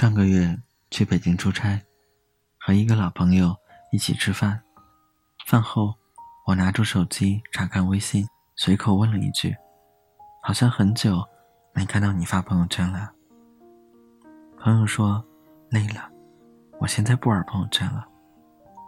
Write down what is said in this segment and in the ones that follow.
上个月去北京出差，和一个老朋友一起吃饭。饭后，我拿出手机查看微信，随口问了一句：“好像很久没看到你发朋友圈了。”朋友说：“累了，我现在不玩朋友圈了，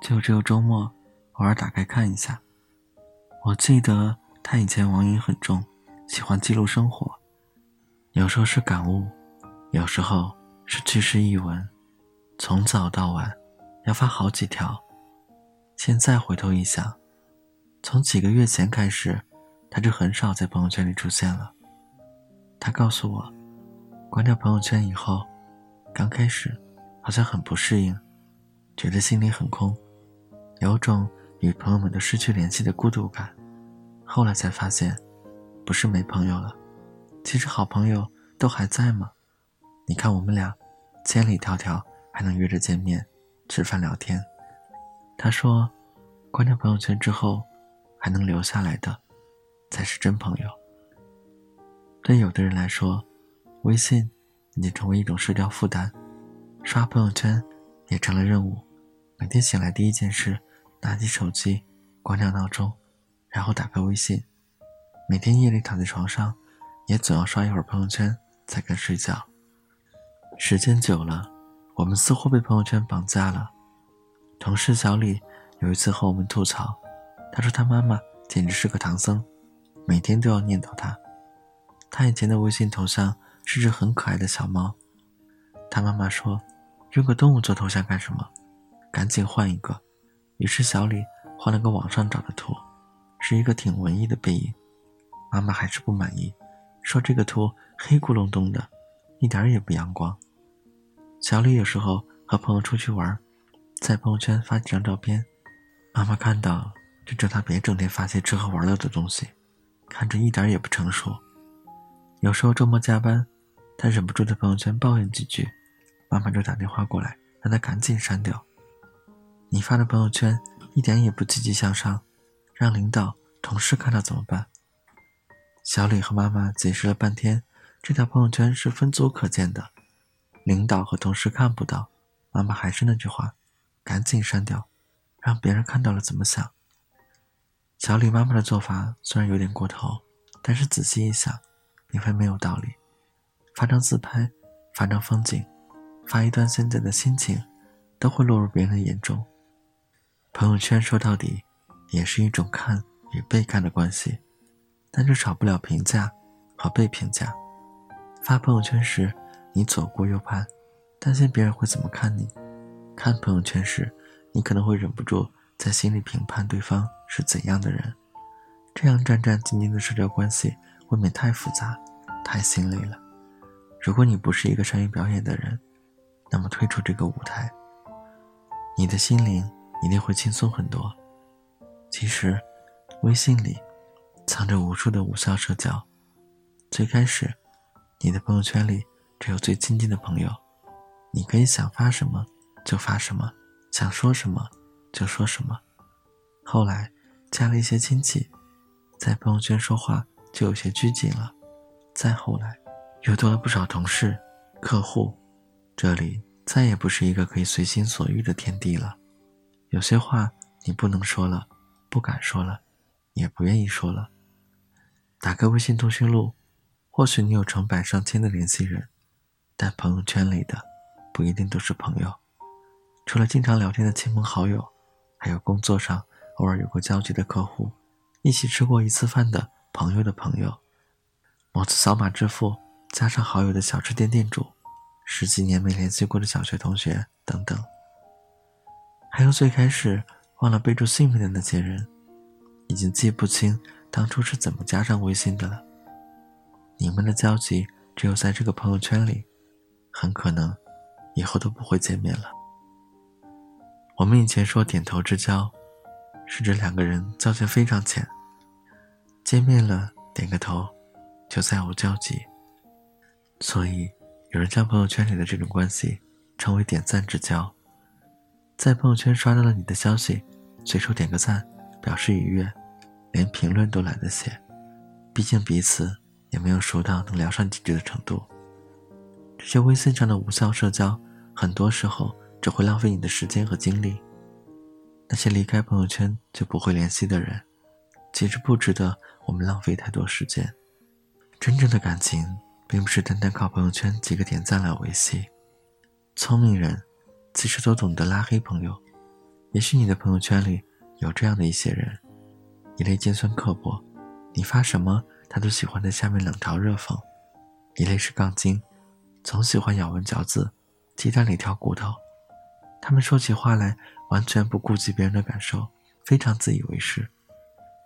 就只有周末偶尔打开看一下。”我记得他以前网瘾很重，喜欢记录生活，有时候是感悟，有时候。是去世一文，从早到晚要发好几条。现在回头一想，从几个月前开始，他就很少在朋友圈里出现了。他告诉我，关掉朋友圈以后，刚开始好像很不适应，觉得心里很空，有种与朋友们都失去联系的孤独感。后来才发现，不是没朋友了，其实好朋友都还在吗？你看我们俩。千里迢迢还能约着见面吃饭聊天，他说，关掉朋友圈之后，还能留下来的，才是真朋友。对有的人来说，微信已经成为一种社交负担，刷朋友圈也成了任务。每天醒来第一件事，拿起手机，关掉闹钟，然后打开微信。每天夜里躺在床上，也总要刷一会儿朋友圈才肯睡觉。时间久了，我们似乎被朋友圈绑架了。同事小李有一次和我们吐槽，他说他妈妈简直是个唐僧，每天都要念叨他。他以前的微信头像是只很可爱的小猫，他妈妈说：“用个动物做头像干什么？赶紧换一个。”于是小李换了个网上找的图，是一个挺文艺的背影。妈妈还是不满意，说这个图黑咕隆咚的，一点也不阳光。小李有时候和朋友出去玩，在朋友圈发几张照片，妈妈看到就叫他别整天发些吃喝玩乐的东西，看着一点也不成熟。有时候周末加班，他忍不住在朋友圈抱怨几句，妈妈就打电话过来让他赶紧删掉。你发的朋友圈一点也不积极向上，让领导、同事看到怎么办？小李和妈妈解释了半天，这条朋友圈是分组可见的。领导和同事看不到，妈妈还是那句话，赶紧删掉，让别人看到了怎么想？小李妈妈的做法虽然有点过头，但是仔细一想，你会没有道理。发张自拍，发张风景，发一段现在的心情，都会落入别人的眼中。朋友圈说到底，也是一种看与被看的关系，但就少不了评价和被评价。发朋友圈时。你左顾右盼，担心别人会怎么看你。看朋友圈时，你可能会忍不住在心里评判对方是怎样的人。这样战战兢兢的社交关系，未免太复杂，太心累了。如果你不是一个善于表演的人，那么退出这个舞台，你的心灵一定会轻松很多。其实，微信里藏着无数的无效社交。最开始，你的朋友圈里。只有最亲近的朋友，你可以想发什么就发什么，想说什么就说什么。后来加了一些亲戚，在朋友圈说话就有些拘谨了。再后来，又多了不少同事、客户，这里再也不是一个可以随心所欲的天地了。有些话你不能说了，不敢说了，也不愿意说了。打开微信通讯录，或许你有成百上千的联系人。但朋友圈里的不一定都是朋友，除了经常聊天的亲朋好友，还有工作上偶尔有过交集的客户，一起吃过一次饭的朋友的朋友，某次扫码支付加上好友的小吃店店主，十几年没联系过的小学同学等等，还有最开始忘了备注姓名的那些人，已经记不清当初是怎么加上微信的了。你们的交集只有在这个朋友圈里。很可能，以后都不会见面了。我们以前说点头之交，是指两个人交情非常浅，见面了点个头，就再无交集。所以，有人将朋友圈里的这种关系称为点赞之交。在朋友圈刷到了你的消息，随手点个赞，表示愉悦，连评论都懒得写，毕竟彼此也没有熟到能聊上几句的程度。这些微信上的无效社交，很多时候只会浪费你的时间和精力。那些离开朋友圈就不会联系的人，其实不值得我们浪费太多时间。真正的感情，并不是单单靠朋友圈几个点赞来维系。聪明人，其实都懂得拉黑朋友。也许你的朋友圈里有这样的一些人：一类尖酸刻薄，你发什么他都喜欢在下面冷嘲热讽；一类是杠精，总喜欢咬文嚼字，鸡蛋里挑骨头。他们说起话来完全不顾及别人的感受，非常自以为是。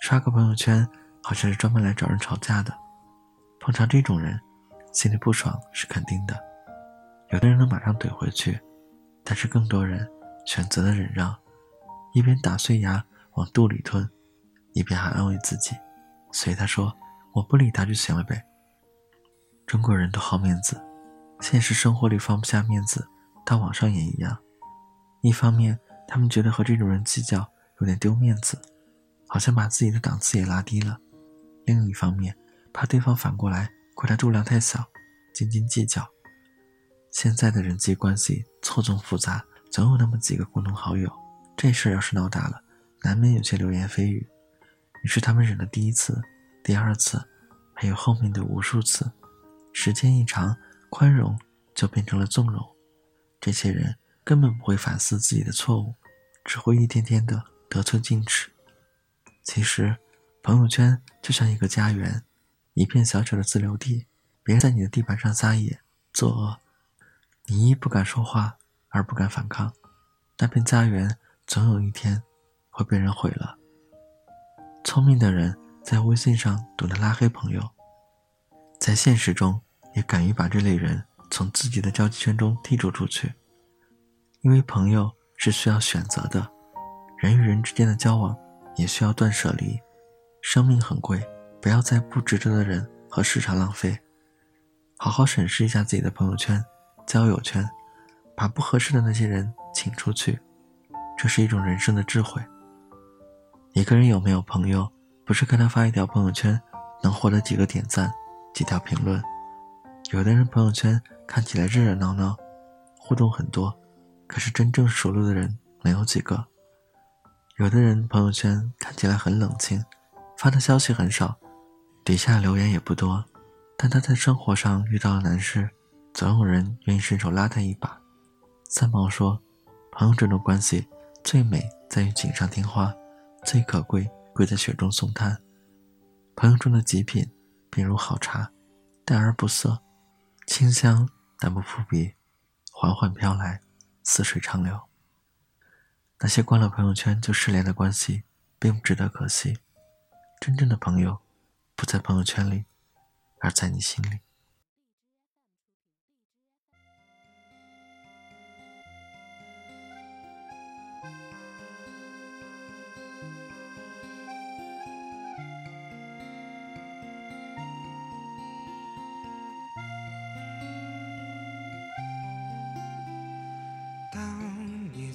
刷个朋友圈好像是专门来找人吵架的。碰上这种人，心里不爽是肯定的。有的人能马上怼回去，但是更多人选择了忍让。一边打碎牙往肚里吞，一边还安慰自己，随他说：“我不理他就行了呗。”中国人都好面子，现实生活里放不下面子，到网上也一样。一方面，他们觉得和这种人计较有点丢面子，好像把自己的档次也拉低了；另一方面，怕对方反过来怪他度量太小，斤斤计较。现在的人际关系错综复杂，总有那么几个共同好友。这事儿要是闹大了，难免有些流言蜚语。于是他们忍了第一次、第二次，还有后面的无数次。时间一长，宽容就变成了纵容。这些人根本不会反思自己的错误，只会一天天的得寸进尺。其实，朋友圈就像一个家园，一片小小的自留地。别人在你的地盘上撒野、作恶，你一不敢说话，二不敢反抗，那片家园。总有一天会被人毁了。聪明的人在微信上懂得拉黑朋友，在现实中也敢于把这类人从自己的交际圈中剔除出去。因为朋友是需要选择的，人与人之间的交往也需要断舍离。生命很贵，不要在不值得的人和事上浪费。好好审视一下自己的朋友圈、交友圈，把不合适的那些人请出去。这是一种人生的智慧。一个人有没有朋友，不是看他发一条朋友圈能获得几个点赞、几条评论。有的人朋友圈看起来热热闹闹，互动很多，可是真正熟络的人没有几个。有的人朋友圈看起来很冷清，发的消息很少，底下留言也不多，但他在生活上遇到了难事，总有人愿意伸手拉他一把。三毛说：“朋友这种关系。”最美在于锦上添花，最可贵贵在雪中送炭。朋友中的极品，便如好茶，淡而不涩，清香但不扑鼻，缓缓飘来，似水长流。那些关了朋友圈就失联的关系，并不值得可惜。真正的朋友，不在朋友圈里，而在你心里。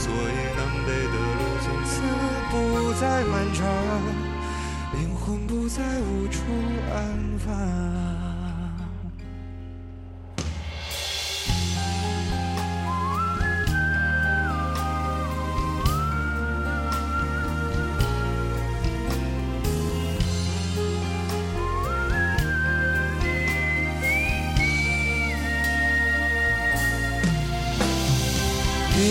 所以南北的路从此不再漫长，灵魂不再无处安放。